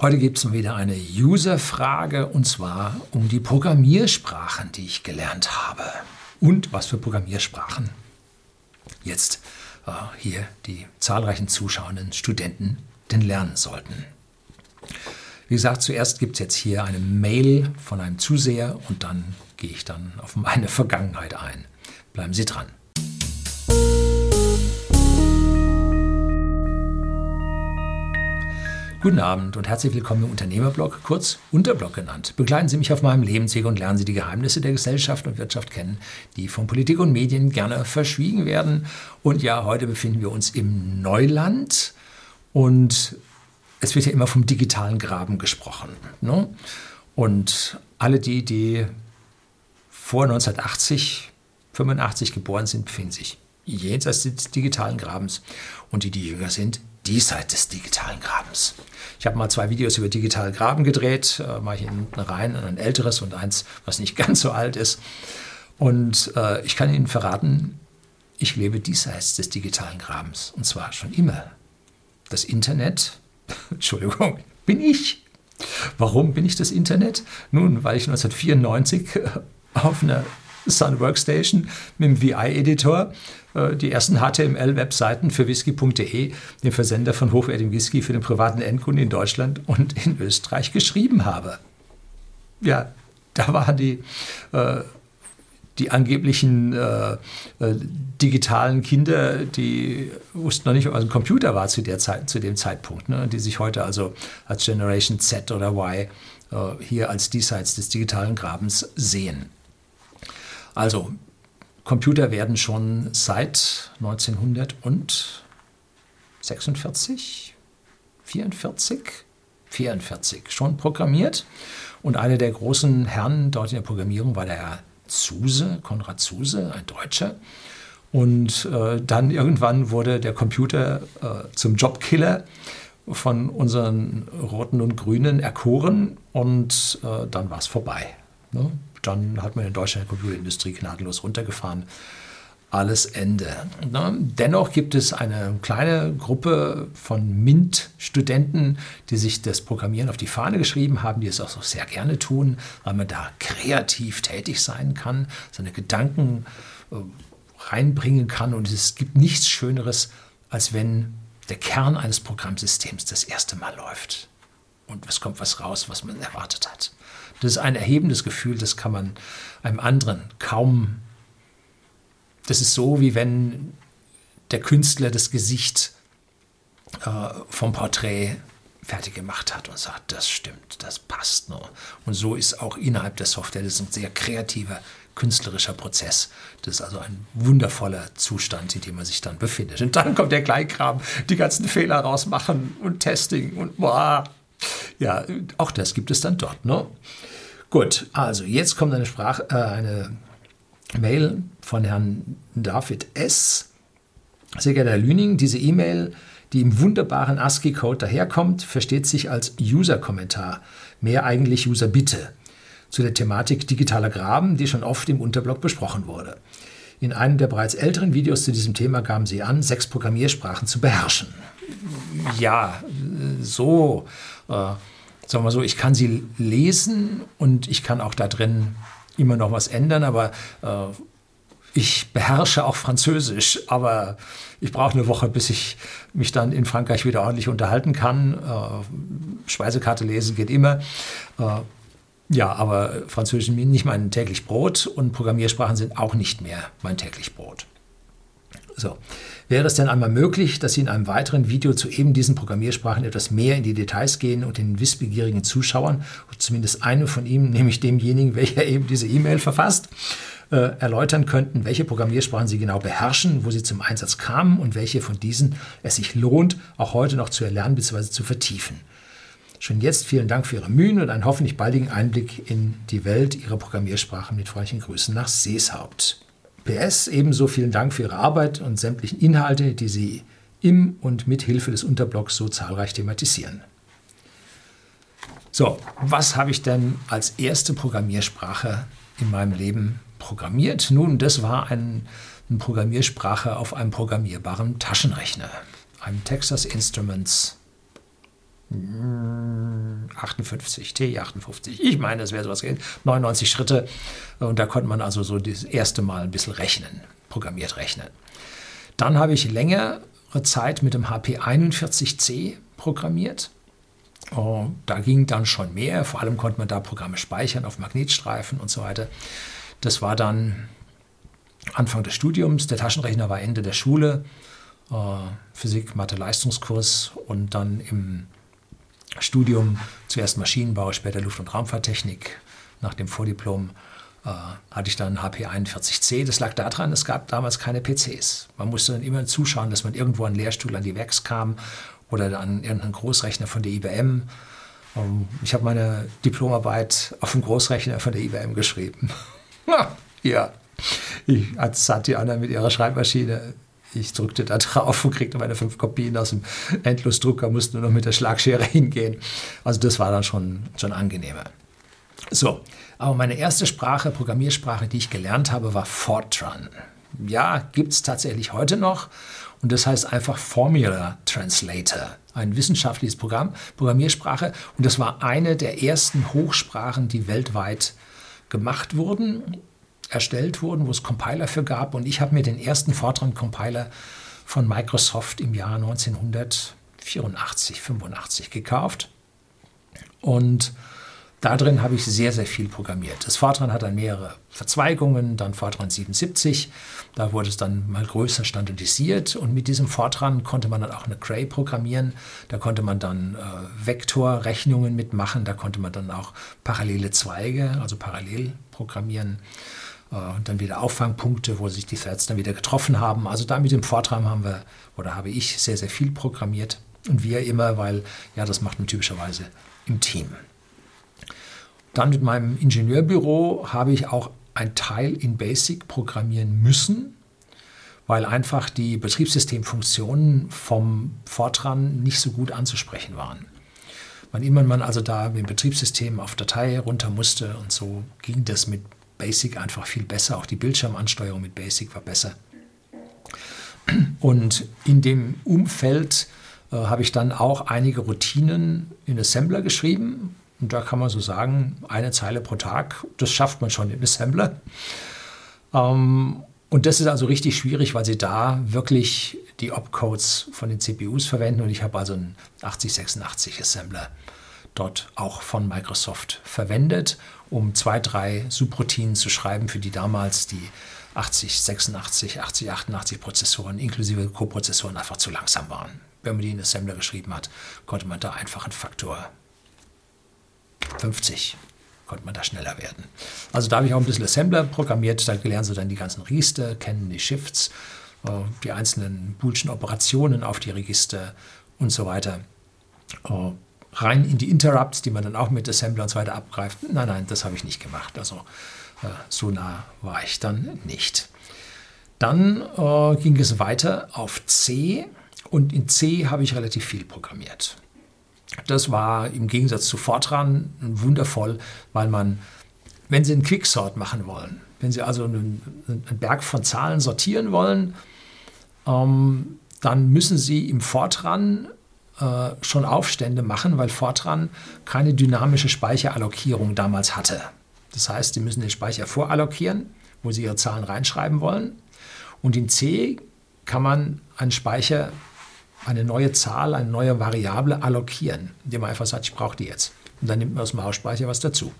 Heute gibt es wieder eine User-Frage und zwar um die Programmiersprachen, die ich gelernt habe. Und was für Programmiersprachen jetzt äh, hier die zahlreichen zuschauenden Studenten denn lernen sollten. Wie gesagt, zuerst gibt es jetzt hier eine Mail von einem Zuseher und dann gehe ich dann auf meine Vergangenheit ein. Bleiben Sie dran. Guten Abend und herzlich willkommen im Unternehmerblog, kurz Unterblog genannt. Begleiten Sie mich auf meinem Lebensweg und lernen Sie die Geheimnisse der Gesellschaft und Wirtschaft kennen, die von Politik und Medien gerne verschwiegen werden. Und ja, heute befinden wir uns im Neuland und es wird ja immer vom digitalen Graben gesprochen. Ne? Und alle die, die vor 1980, 85 geboren sind, befinden sich jenseits des digitalen Grabens. Und die, die jünger sind, diesseits des digitalen Grabens. Ich habe mal zwei Videos über digitale Graben gedreht, äh, mache ich hinten rein, ein älteres und eins, was nicht ganz so alt ist. Und äh, ich kann Ihnen verraten, ich lebe diesseits des digitalen Grabens. Und zwar schon immer. Das Internet Entschuldigung, bin ich. Warum bin ich das Internet? Nun, weil ich 1994 äh, auf einer Sun Workstation mit dem VI-Editor äh, die ersten HTML-Webseiten für whisky.de, dem Versender von hochwertigem Whisky für den privaten Endkunden in Deutschland und in Österreich geschrieben habe. Ja, da waren die äh, die angeblichen äh, äh, digitalen Kinder, die wussten noch nicht, was ein Computer war zu, der Zeit, zu dem Zeitpunkt, ne? die sich heute also als Generation Z oder Y äh, hier als diesseits des digitalen Grabens sehen. Also, Computer werden schon seit 1946, 44, 44 schon programmiert. Und einer der großen Herren dort in der Programmierung war der Herr Zuse, Konrad Zuse, ein Deutscher. Und äh, dann irgendwann wurde der Computer äh, zum Jobkiller von unseren Roten und Grünen erkoren und äh, dann war es vorbei. Ne? Dann hat man in Deutschland die Computerindustrie gnadenlos runtergefahren alles Ende. Dennoch gibt es eine kleine Gruppe von MINT-Studenten, die sich das Programmieren auf die Fahne geschrieben haben, die es auch sehr gerne tun, weil man da kreativ tätig sein kann, seine Gedanken äh, reinbringen kann. Und es gibt nichts Schöneres, als wenn der Kern eines Programmsystems das erste Mal läuft. Und es kommt was raus, was man erwartet hat. Das ist ein erhebendes Gefühl, das kann man einem anderen kaum das ist so, wie wenn der Künstler das Gesicht äh, vom Porträt fertig gemacht hat und sagt, das stimmt, das passt. Ne? Und so ist auch innerhalb der Software, das ist ein sehr kreativer, künstlerischer Prozess. Das ist also ein wundervoller Zustand, in dem man sich dann befindet. Und dann kommt der Kleinkram, die ganzen Fehler rausmachen und Testing und boah. Ja, auch das gibt es dann dort. Ne? Gut, also jetzt kommt eine Sprache, äh, eine Mail von Herrn David S. Sehr geehrter Herr Lüning, diese E-Mail, die im wunderbaren ASCII-Code daherkommt, versteht sich als User-Kommentar, mehr eigentlich User-Bitte, zu der Thematik digitaler Graben, die schon oft im Unterblock besprochen wurde. In einem der bereits älteren Videos zu diesem Thema gaben Sie an, sechs Programmiersprachen zu beherrschen. Ja, so, äh, sagen wir so, ich kann sie lesen und ich kann auch da drin immer noch was ändern, aber äh, ich beherrsche auch Französisch, aber ich brauche eine Woche, bis ich mich dann in Frankreich wieder ordentlich unterhalten kann. Äh, Speisekarte lesen geht immer. Äh, ja, aber Französisch ist nicht mein täglich Brot und Programmiersprachen sind auch nicht mehr mein täglich Brot. So. Wäre es denn einmal möglich, dass Sie in einem weiteren Video zu eben diesen Programmiersprachen etwas mehr in die Details gehen und den wissbegierigen Zuschauern, zumindest einem von ihnen, nämlich demjenigen, welcher eben diese E-Mail verfasst, äh, erläutern könnten, welche Programmiersprachen Sie genau beherrschen, wo sie zum Einsatz kamen und welche von diesen es sich lohnt, auch heute noch zu erlernen bzw. zu vertiefen. Schon jetzt vielen Dank für Ihre Mühen und einen hoffentlich baldigen Einblick in die Welt Ihrer Programmiersprachen mit freundlichen Grüßen nach Seeshaupt. PS, ebenso vielen Dank für Ihre Arbeit und sämtlichen Inhalte, die Sie im und mit Hilfe des Unterblocks so zahlreich thematisieren. So, was habe ich denn als erste Programmiersprache in meinem Leben programmiert? Nun, das war ein, eine Programmiersprache auf einem programmierbaren Taschenrechner, einem Texas Instruments. Hm, T58, T58. Ich meine, es wäre sowas gewesen. 99 Schritte. Und da konnte man also so das erste Mal ein bisschen rechnen, programmiert rechnen. Dann habe ich längere Zeit mit dem HP41C programmiert. Oh, da ging dann schon mehr. Vor allem konnte man da Programme speichern auf Magnetstreifen und so weiter. Das war dann Anfang des Studiums. Der Taschenrechner war Ende der Schule. Äh, Physik, Mathe, Leistungskurs und dann im Studium zuerst Maschinenbau, später Luft- und Raumfahrttechnik. Nach dem Vordiplom äh, hatte ich dann HP 41C. Das lag daran, es gab damals keine PCs. Man musste dann immer zuschauen, dass man irgendwo an Lehrstuhl an die Werks kam oder an irgendeinen Großrechner von der IBM. Ähm, ich habe meine Diplomarbeit auf dem Großrechner von der IBM geschrieben. ja, ich, als Satiana mit ihrer Schreibmaschine ich drückte da drauf und kriegte meine fünf Kopien aus dem Endlosdrucker, musste nur noch mit der Schlagschere hingehen. Also das war dann schon, schon angenehmer. So, aber meine erste Sprache, Programmiersprache, die ich gelernt habe, war Fortran. Ja, gibt es tatsächlich heute noch. Und das heißt einfach Formula Translator, ein wissenschaftliches Programm, Programmiersprache. Und das war eine der ersten Hochsprachen, die weltweit gemacht wurden erstellt wurden, wo es Compiler für gab. Und ich habe mir den ersten Fortran-Compiler von Microsoft im Jahr 1984, 85 gekauft. Und da drin habe ich sehr, sehr viel programmiert. Das Fortran hat dann mehrere Verzweigungen, dann Fortran 77. Da wurde es dann mal größer standardisiert und mit diesem Fortran konnte man dann auch eine Cray programmieren. Da konnte man dann äh, Vektorrechnungen mitmachen. Da konnte man dann auch parallele Zweige, also parallel programmieren. Äh, und dann wieder Auffangpunkte, wo sich die Threads dann wieder getroffen haben. Also da mit dem Vortrag haben wir oder habe ich sehr, sehr viel programmiert und wir immer, weil ja, das macht man typischerweise im Team. Dann mit meinem Ingenieurbüro habe ich auch ein Teil in Basic programmieren müssen, weil einfach die Betriebssystemfunktionen vom Fortran nicht so gut anzusprechen waren. Wann immer man also da mit dem Betriebssystem auf Datei runter musste und so ging das mit Basic einfach viel besser. Auch die Bildschirmansteuerung mit Basic war besser. Und in dem Umfeld äh, habe ich dann auch einige Routinen in Assembler geschrieben. Und da kann man so sagen, eine Zeile pro Tag, das schafft man schon in Assembler. Ähm, und das ist also richtig schwierig, weil sie da wirklich die Opcodes von den CPUs verwenden. Und ich habe also einen 8086 Assembler dort auch von Microsoft verwendet, um zwei, drei Subroutinen zu schreiben, für die damals die 80, 86, 80, 88 Prozessoren inklusive Coprozessoren einfach zu langsam waren. Wenn man die in Assembler geschrieben hat, konnte man da einfach einen Faktor 50 konnte man da schneller werden. Also da habe ich auch ein bisschen Assembler programmiert, da lernen sie dann die ganzen Register, kennen die Shifts, äh, die einzelnen boolschen Operationen auf die Register und so weiter. Rein in die Interrupts, die man dann auch mit Assembler und so weiter abgreift. Nein, nein, das habe ich nicht gemacht. Also äh, so nah war ich dann nicht. Dann äh, ging es weiter auf C und in C habe ich relativ viel programmiert. Das war im Gegensatz zu Fortran wundervoll, weil man, wenn Sie einen Quicksort machen wollen, wenn Sie also einen, einen Berg von Zahlen sortieren wollen, ähm, dann müssen Sie im Fortran äh, schon Aufstände machen, weil Fortran keine dynamische Speicherallokierung damals hatte. Das heißt, Sie müssen den Speicher vorallokieren, wo Sie Ihre Zahlen reinschreiben wollen. Und in C kann man einen Speicher, eine neue Zahl, eine neue Variable allokieren, indem man einfach sagt, ich brauche die jetzt. Und dann nimmt man aus dem Hausspeicher was dazu.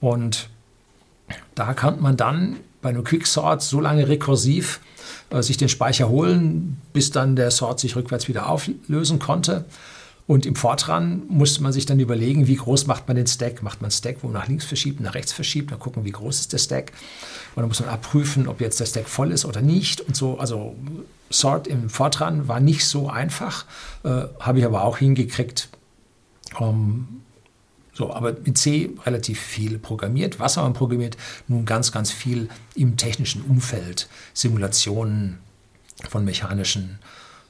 Und da kann man dann bei einem Quicksort so lange rekursiv äh, sich den Speicher holen, bis dann der Sort sich rückwärts wieder auflösen konnte. Und im Fortran musste man sich dann überlegen, wie groß macht man den Stack. Macht man Stack, wo man nach links verschiebt, nach rechts verschiebt, dann gucken, wie groß ist der Stack. Und dann muss man abprüfen, ob jetzt der Stack voll ist oder nicht. Und so, also Sort im Fortran war nicht so einfach, äh, habe ich aber auch hingekriegt. Ähm, so, aber mit C relativ viel programmiert. Was haben wir programmiert? Nun ganz, ganz viel im technischen Umfeld. Simulationen von mechanischen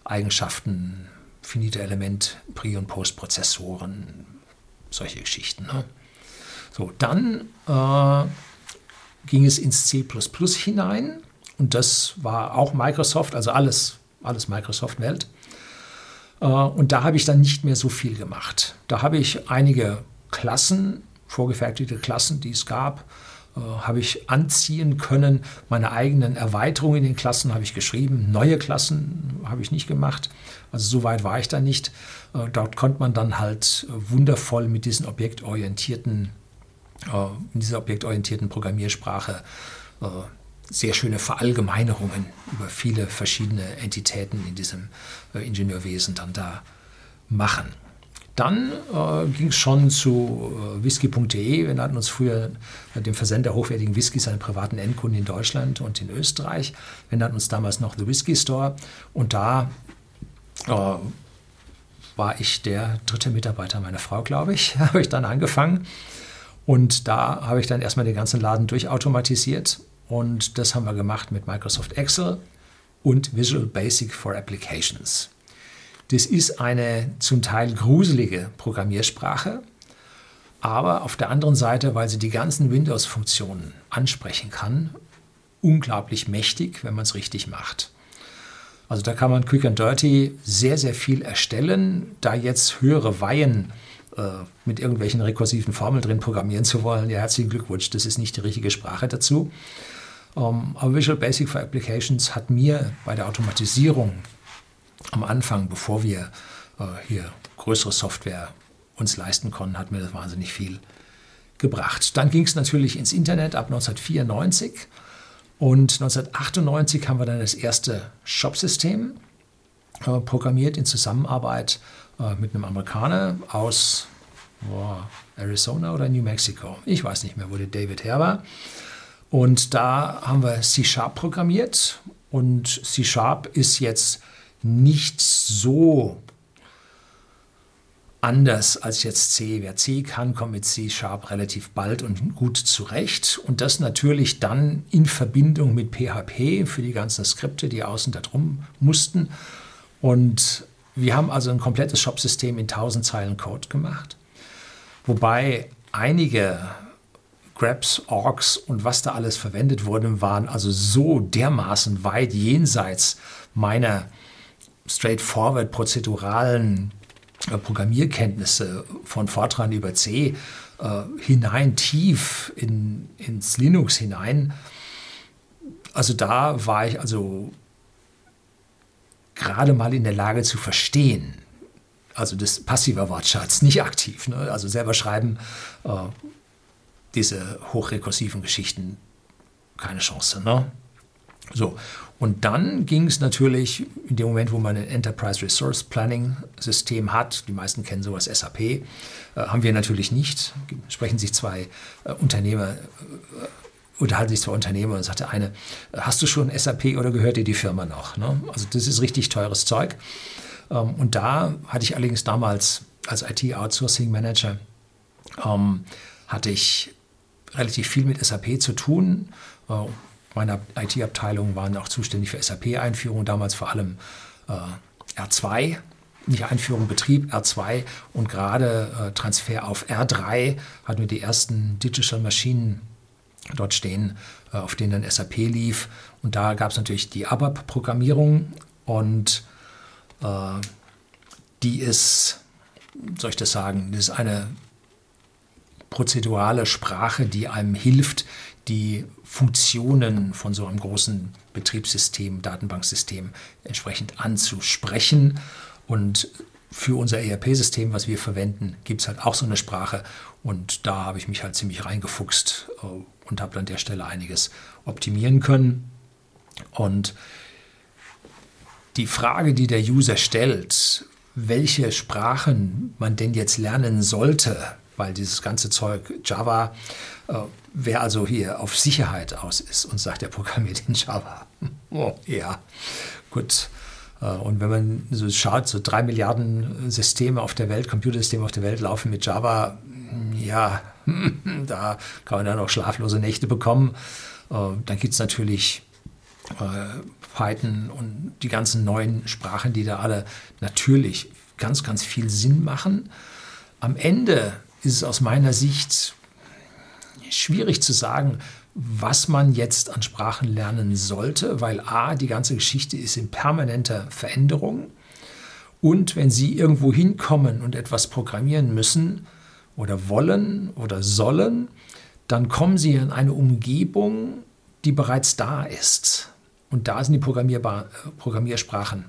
Eigenschaften, finite Element, Pre- und Postprozessoren, solche Geschichten. Ne? So, dann äh, ging es ins C hinein und das war auch Microsoft, also alles, alles Microsoft-Welt. Äh, und da habe ich dann nicht mehr so viel gemacht. Da habe ich einige Klassen, vorgefertigte Klassen, die es gab, äh, habe ich anziehen können. Meine eigenen Erweiterungen in den Klassen habe ich geschrieben. Neue Klassen habe ich nicht gemacht. Also so weit war ich da nicht. Äh, dort konnte man dann halt wundervoll mit diesen objektorientierten, in dieser objektorientierten Programmiersprache sehr schöne Verallgemeinerungen über viele verschiedene Entitäten in diesem Ingenieurwesen dann da machen. Dann äh, ging es schon zu äh, whisky.de. Wir nannten uns früher äh, dem Versender hochwertigen Whiskys einen privaten Endkunden in Deutschland und in Österreich. Wir nannten uns damals noch The Whisky Store. Und da äh, war ich der dritte Mitarbeiter meiner Frau, glaube ich, habe ich dann angefangen. Und da habe ich dann erstmal den ganzen Laden durchautomatisiert. Und das haben wir gemacht mit Microsoft Excel und Visual Basic for Applications. Das ist eine zum Teil gruselige Programmiersprache, aber auf der anderen Seite, weil sie die ganzen Windows-Funktionen ansprechen kann, unglaublich mächtig, wenn man es richtig macht. Also da kann man Quick and Dirty sehr, sehr viel erstellen. Da jetzt höhere Weihen äh, mit irgendwelchen rekursiven Formeln drin programmieren zu wollen, ja, herzlichen Glückwunsch, das ist nicht die richtige Sprache dazu. Ähm, aber Visual Basic for Applications hat mir bei der Automatisierung am Anfang, bevor wir äh, hier größere Software uns leisten konnten, hat mir das wahnsinnig viel gebracht. Dann ging es natürlich ins Internet ab 1994 und 1998 haben wir dann das erste Shopsystem äh, programmiert in Zusammenarbeit äh, mit einem Amerikaner aus boah, Arizona oder New Mexico. Ich weiß nicht mehr, wo der David her war. Und da haben wir C-Sharp programmiert und C-Sharp ist jetzt nicht so anders als jetzt C. Wer C kann, kommt mit C Sharp relativ bald und gut zurecht. Und das natürlich dann in Verbindung mit PHP für die ganzen Skripte, die außen da drum mussten. Und wir haben also ein komplettes Shop-System in 1000 Zeilen Code gemacht. Wobei einige Grabs, Orgs und was da alles verwendet wurde, waren also so dermaßen weit jenseits meiner straightforward prozeduralen äh, Programmierkenntnisse von Fortran über C äh, hinein, tief in, ins Linux hinein. Also da war ich also gerade mal in der Lage zu verstehen, also das passive Wortschatz, nicht aktiv, ne? also selber schreiben, äh, diese hochrekursiven Geschichten, keine Chance. Ne? So, und dann ging es natürlich in dem Moment, wo man ein Enterprise Resource Planning System hat, die meisten kennen sowas SAP, äh, haben wir natürlich nicht, sprechen sich zwei äh, Unternehmer, äh, unterhalten sich zwei Unternehmer und sagt der eine, äh, hast du schon SAP oder gehört dir die Firma noch? Ne? Also das ist richtig teures Zeug. Ähm, und da hatte ich allerdings damals als IT-Outsourcing Manager, ähm, hatte ich relativ viel mit SAP zu tun äh, meine IT-Abteilungen waren auch zuständig für SAP-Einführung, damals vor allem äh, R2, nicht Einführung, Betrieb R2 und gerade äh, Transfer auf R3 hatten wir die ersten Digital Maschinen dort stehen, äh, auf denen dann SAP lief. Und da gab es natürlich die ABAP-Programmierung und äh, die ist, soll ich das sagen, das ist eine prozedurale Sprache, die einem hilft, die Funktionen von so einem großen Betriebssystem, Datenbanksystem entsprechend anzusprechen. Und für unser ERP-System, was wir verwenden, gibt es halt auch so eine Sprache. Und da habe ich mich halt ziemlich reingefuchst äh, und habe an der Stelle einiges optimieren können. Und die Frage, die der User stellt, welche Sprachen man denn jetzt lernen sollte, weil dieses ganze Zeug Java, äh, wer also hier auf Sicherheit aus ist und sagt, er programmiert in Java. Oh, ja, gut. Äh, und wenn man so schaut, so drei Milliarden Systeme auf der Welt, Computersysteme auf der Welt laufen mit Java, ja, da kann man dann auch schlaflose Nächte bekommen. Äh, dann gibt es natürlich äh, Python und die ganzen neuen Sprachen, die da alle natürlich ganz, ganz viel Sinn machen. Am Ende ist es aus meiner Sicht schwierig zu sagen, was man jetzt an Sprachen lernen sollte, weil a, die ganze Geschichte ist in permanenter Veränderung Und wenn Sie irgendwo hinkommen und etwas programmieren müssen oder wollen oder sollen, dann kommen Sie in eine Umgebung, die bereits da ist. Und da sind die Programmiersprachen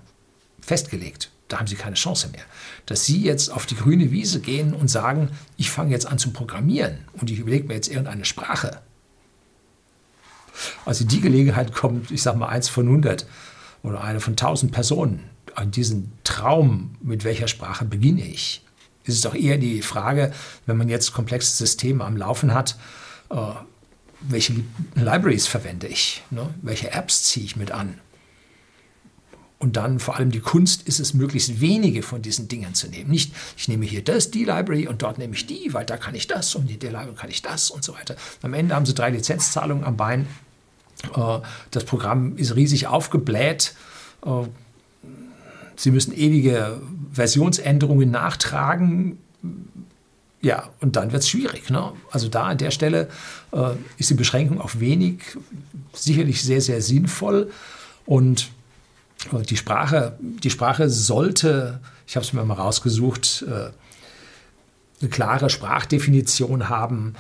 festgelegt. Da haben Sie keine Chance mehr. Dass Sie jetzt auf die grüne Wiese gehen und sagen, ich fange jetzt an zu programmieren und ich überlege mir jetzt irgendeine Sprache. Also die Gelegenheit kommt, ich sage mal, eins von 100 oder eine von 1000 Personen an diesen Traum, mit welcher Sprache beginne ich. Es ist doch eher die Frage, wenn man jetzt komplexe Systeme am Laufen hat, äh, welche Libraries verwende ich, ne? welche Apps ziehe ich mit an. Und dann vor allem die Kunst ist es, möglichst wenige von diesen Dingen zu nehmen. Nicht, ich nehme hier das, die Library und dort nehme ich die, weil da kann ich das und in der Library kann ich das und so weiter. Am Ende haben sie drei Lizenzzahlungen am Bein. Äh, das Programm ist riesig aufgebläht. Äh, sie müssen ewige Versionsänderungen nachtragen. Ja, und dann wird es schwierig. Ne? Also da an der Stelle äh, ist die Beschränkung auf wenig sicherlich sehr, sehr sinnvoll. Und die Sprache, die Sprache sollte, ich habe es mir mal rausgesucht, äh, eine klare Sprachdefinition haben,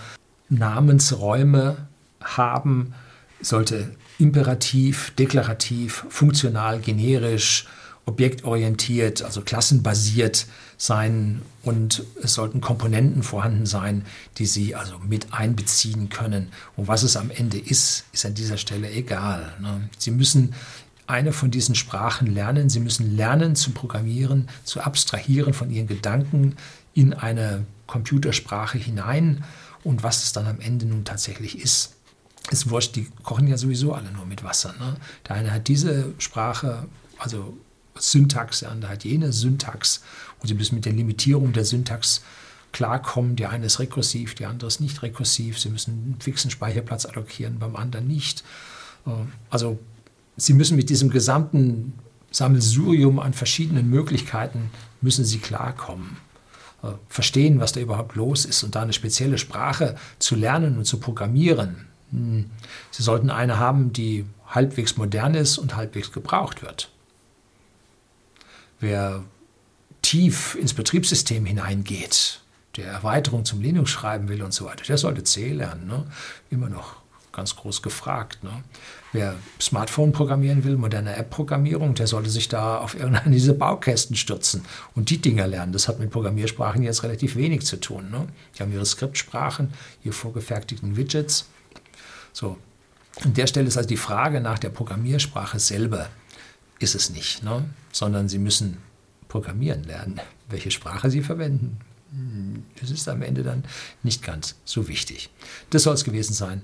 Namensräume haben, sollte imperativ, deklarativ, funktional, generisch, objektorientiert, also klassenbasiert sein und es sollten Komponenten vorhanden sein, die Sie also mit einbeziehen können. Und was es am Ende ist, ist an dieser Stelle egal. Ne? Sie müssen eine von diesen Sprachen lernen. Sie müssen lernen zu programmieren, zu abstrahieren von ihren Gedanken in eine Computersprache hinein und was es dann am Ende nun tatsächlich ist. Ist wurscht, die kochen ja sowieso alle nur mit Wasser. Ne? Der eine hat diese Sprache, also Syntax, der andere hat jene Syntax und sie müssen mit der Limitierung der Syntax klarkommen. Die eine ist rekursiv, die andere ist nicht rekursiv. Sie müssen einen fixen Speicherplatz allokieren, beim anderen nicht. Äh, also Sie müssen mit diesem gesamten Sammelsurium an verschiedenen Möglichkeiten, müssen Sie klarkommen. Äh, verstehen, was da überhaupt los ist und da eine spezielle Sprache zu lernen und zu programmieren. Hm. Sie sollten eine haben, die halbwegs modern ist und halbwegs gebraucht wird. Wer tief ins Betriebssystem hineingeht, der Erweiterung zum Linux schreiben will und so weiter, der sollte C lernen. Ne? Immer noch ganz groß gefragt. Ne? Wer Smartphone programmieren will, moderne App-Programmierung, der sollte sich da auf irgendeine dieser Baukästen stürzen und die Dinger lernen. Das hat mit Programmiersprachen jetzt relativ wenig zu tun. Ne? Die haben ihre Skriptsprachen, ihre vorgefertigten Widgets. So. An der Stelle ist also die Frage nach der Programmiersprache selber ist es nicht, ne? sondern Sie müssen programmieren lernen. Welche Sprache Sie verwenden, das ist am Ende dann nicht ganz so wichtig. Das soll es gewesen sein.